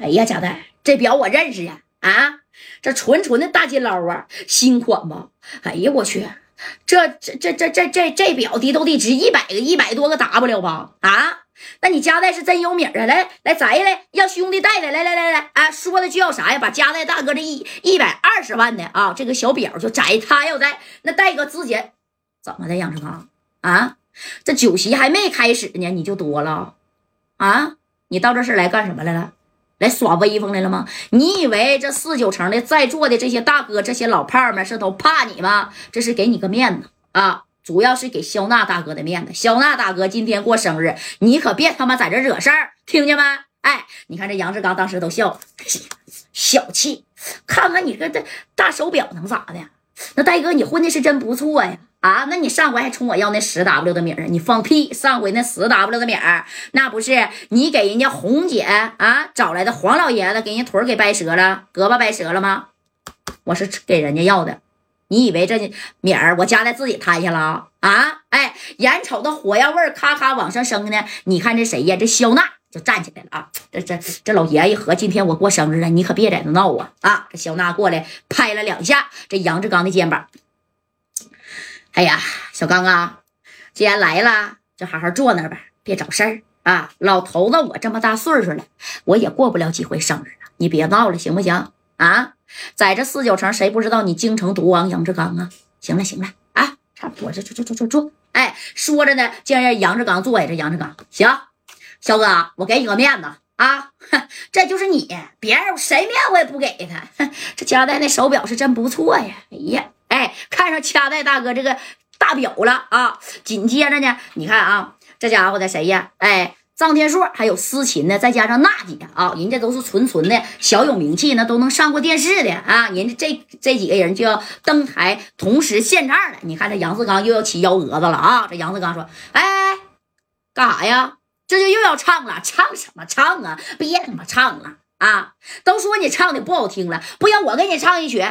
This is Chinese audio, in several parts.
哎呀，贾代，这表我认识呀！啊，这纯纯的大金捞啊，新款吧？哎呀，我去，这这这这这这这表的都得值一百个一百多个 W 吧？啊，那你家代是真有米啊！来来摘来，让兄弟带来，来来来来，啊，说的就要啥呀？把家代大哥这一一百二十万的啊，这个小表就摘，他要摘，那戴哥直接怎么的？杨志刚啊，这酒席还没开始呢，你就多了啊？你到这是来干什么来了？来耍威风来了吗？你以为这四九城的在座的这些大哥、这些老炮们是都怕你吗？这是给你个面子啊，主要是给肖娜大哥的面子。肖娜大哥今天过生日，你可别他妈在这惹事儿，听见没？哎，你看这杨志刚当时都笑了，小气。看看你这这大手表能咋的？那大哥你混的是真不错呀。啊，那你上回还冲我要那十 W 的米儿你放屁！上回那十 W 的米儿，那不是你给人家红姐啊找来的黄老爷子给人家腿给掰折了，胳膊掰折了吗？我是给人家要的。你以为这米儿我家在自己摊下了啊？哎，眼瞅着火药味咔咔往上升呢。你看这谁呀？这肖娜就站起来了啊！这这这老爷一合，今天我过生日了，你可别在这闹啊！啊！这肖娜过来拍了两下这杨志刚的肩膀。哎呀，小刚啊，既然来了，就好好坐那吧，别找事儿啊！老头子，我这么大岁数了，我也过不了几回生日了，你别闹了，行不行啊？在这四九城，谁不知道你京城毒王杨志刚啊？行了，行了啊，差不多，坐坐坐坐坐坐。哎，说着呢，竟然杨志刚坐下。这杨志刚，行，小哥，我给你个面子啊，这就是你，别人谁面我也不给他。这家带那手表是真不错呀，哎呀。哎，看上掐带大哥这个大表了啊！紧接着呢，你看啊，这家伙的谁呀？哎，臧天朔还有思琴呢，再加上娜姐啊，人家都是纯纯的小有名气，那都能上过电视的啊！人家这这几个人就要登台，同时献唱了。你看这杨志刚又要起幺蛾子了啊！这杨志刚说：“哎，干啥呀？这就又要唱了？唱什么唱啊？别他妈唱了啊！都说你唱的不好听了，不行，我给你唱一曲。”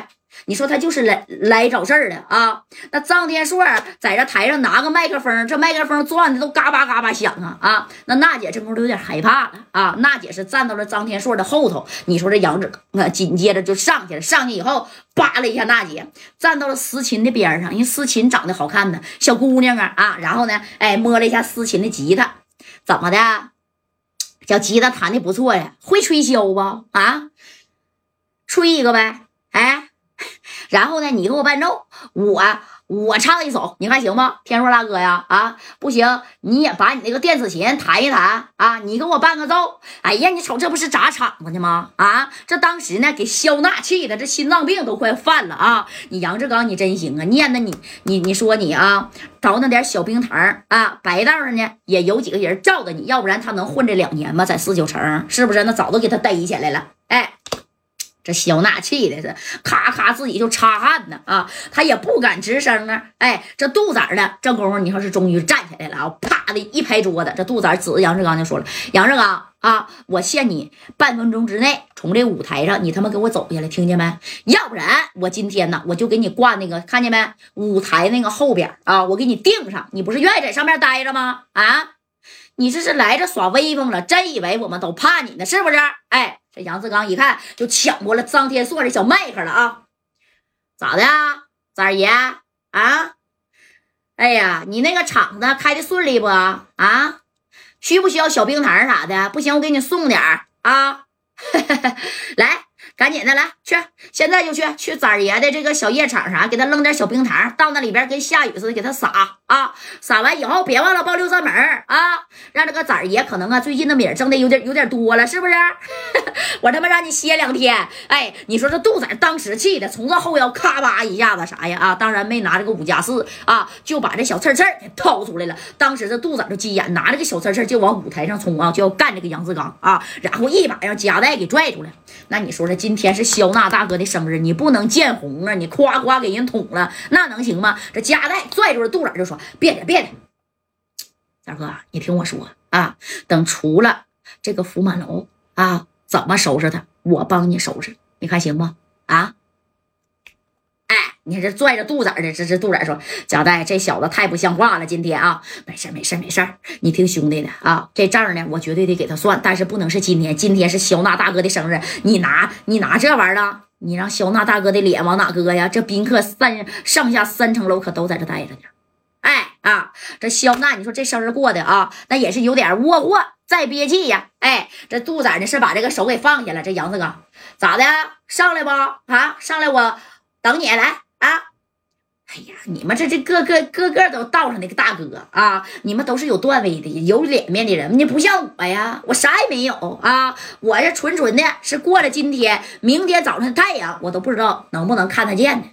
你说他就是来来找事儿的啊！那臧天硕在这台上拿个麦克风，这麦克风转的都嘎巴嘎巴响啊啊！那娜姐这功夫有点害怕了啊！娜姐是站到了臧天硕的后头。你说这杨志，那紧接着就上去了，上去以后扒了一下娜姐，站到了思琴的边上，因为思琴长得好看呢，小姑娘啊啊！然后呢，哎，摸了一下思琴的吉他，怎么的？小吉他弹的不错呀，会吹箫不？啊，吹一个呗，哎。然后呢，你给我伴奏，我我唱一首，你看行吗？天硕大哥呀，啊，不行，你也把你那个电子琴弹一弹啊，你给我伴个奏。哎呀，你瞅这不是砸场子呢吗？啊，这当时呢给肖娜气的，这心脏病都快犯了啊！你杨志刚你真行啊，念的你你你说你啊，找那点小冰糖啊，白道上呢也有几个人罩着你，要不然他能混这两年吗？在四九城是不是？那早都给他逮起来了，哎。这肖娜气的是咔咔自己就擦汗呢啊，他也不敢吱声啊。哎，这杜子呢，这功夫你说是终于站起来了啊，啪的一拍桌子，这杜子指着杨志刚就说了：“杨志刚啊，我限你半分钟之内从这舞台上你他妈给我走下来，听见没？要不然我今天呢我就给你挂那个看见没？舞台那个后边啊，我给你钉上。你不是愿意在上面待着吗？啊，你这是来这耍威风了？真以为我们都怕你呢？是不是？哎。”这杨志刚一看，就抢过了张天硕的小麦克了啊！咋的，啊三儿爷啊？哎呀，你那个厂子开的顺利不啊？需不需要小冰糖啥的？不行，我给你送点啊！来。赶紧的来去，现在就去去崽爷的这个小夜场啥，给他扔点小冰糖，到那里边跟下雨似的给他撒啊！撒完以后别忘了报六扇门啊！让这个崽爷可能啊最近的米挣的有点有点多了，是不是？我他妈让你歇两天！哎，你说这杜仔当时气的从这后腰咔吧一下子啥呀啊！当然没拿这个五加四啊，就把这小刺刺给掏出来了。当时这杜仔就急眼，拿着个小刺刺就往舞台上冲啊，就要干这个杨志刚啊，然后一把让夹带给拽出来。那你说这今。今天是肖娜大哥的生日，你不能见红啊！你夸夸给人捅了，那能行吗？这夹带拽住了杜仔就说：“别的别的，大哥，你听我说啊，等除了这个福满楼啊，怎么收拾他？我帮你收拾，你看行不？啊？你看这拽着肚子的，这这肚子说：“贾代，这小子太不像话了，今天啊，没事没事没事你听兄弟的啊，这账呢，我绝对得给他算，但是不能是今天，今天是肖娜大哥的生日，你拿你拿这玩意儿，你让肖娜大哥的脸往哪搁呀？这宾客三上下三层楼可都在这待着呢。哎啊，这肖娜，你说这生日过的啊，那也是有点窝窝再憋气呀。哎，这杜子呢是把这个手给放下了，这杨四哥咋的？上来不啊？上来我等你来。”啊！哎呀，你们这这个个个个都道上那个大哥啊！你们都是有段位的、有脸面的人，你不像我呀，我啥也没有啊！我这纯纯的是过了今天，明天早上太阳我都不知道能不能看得见呢。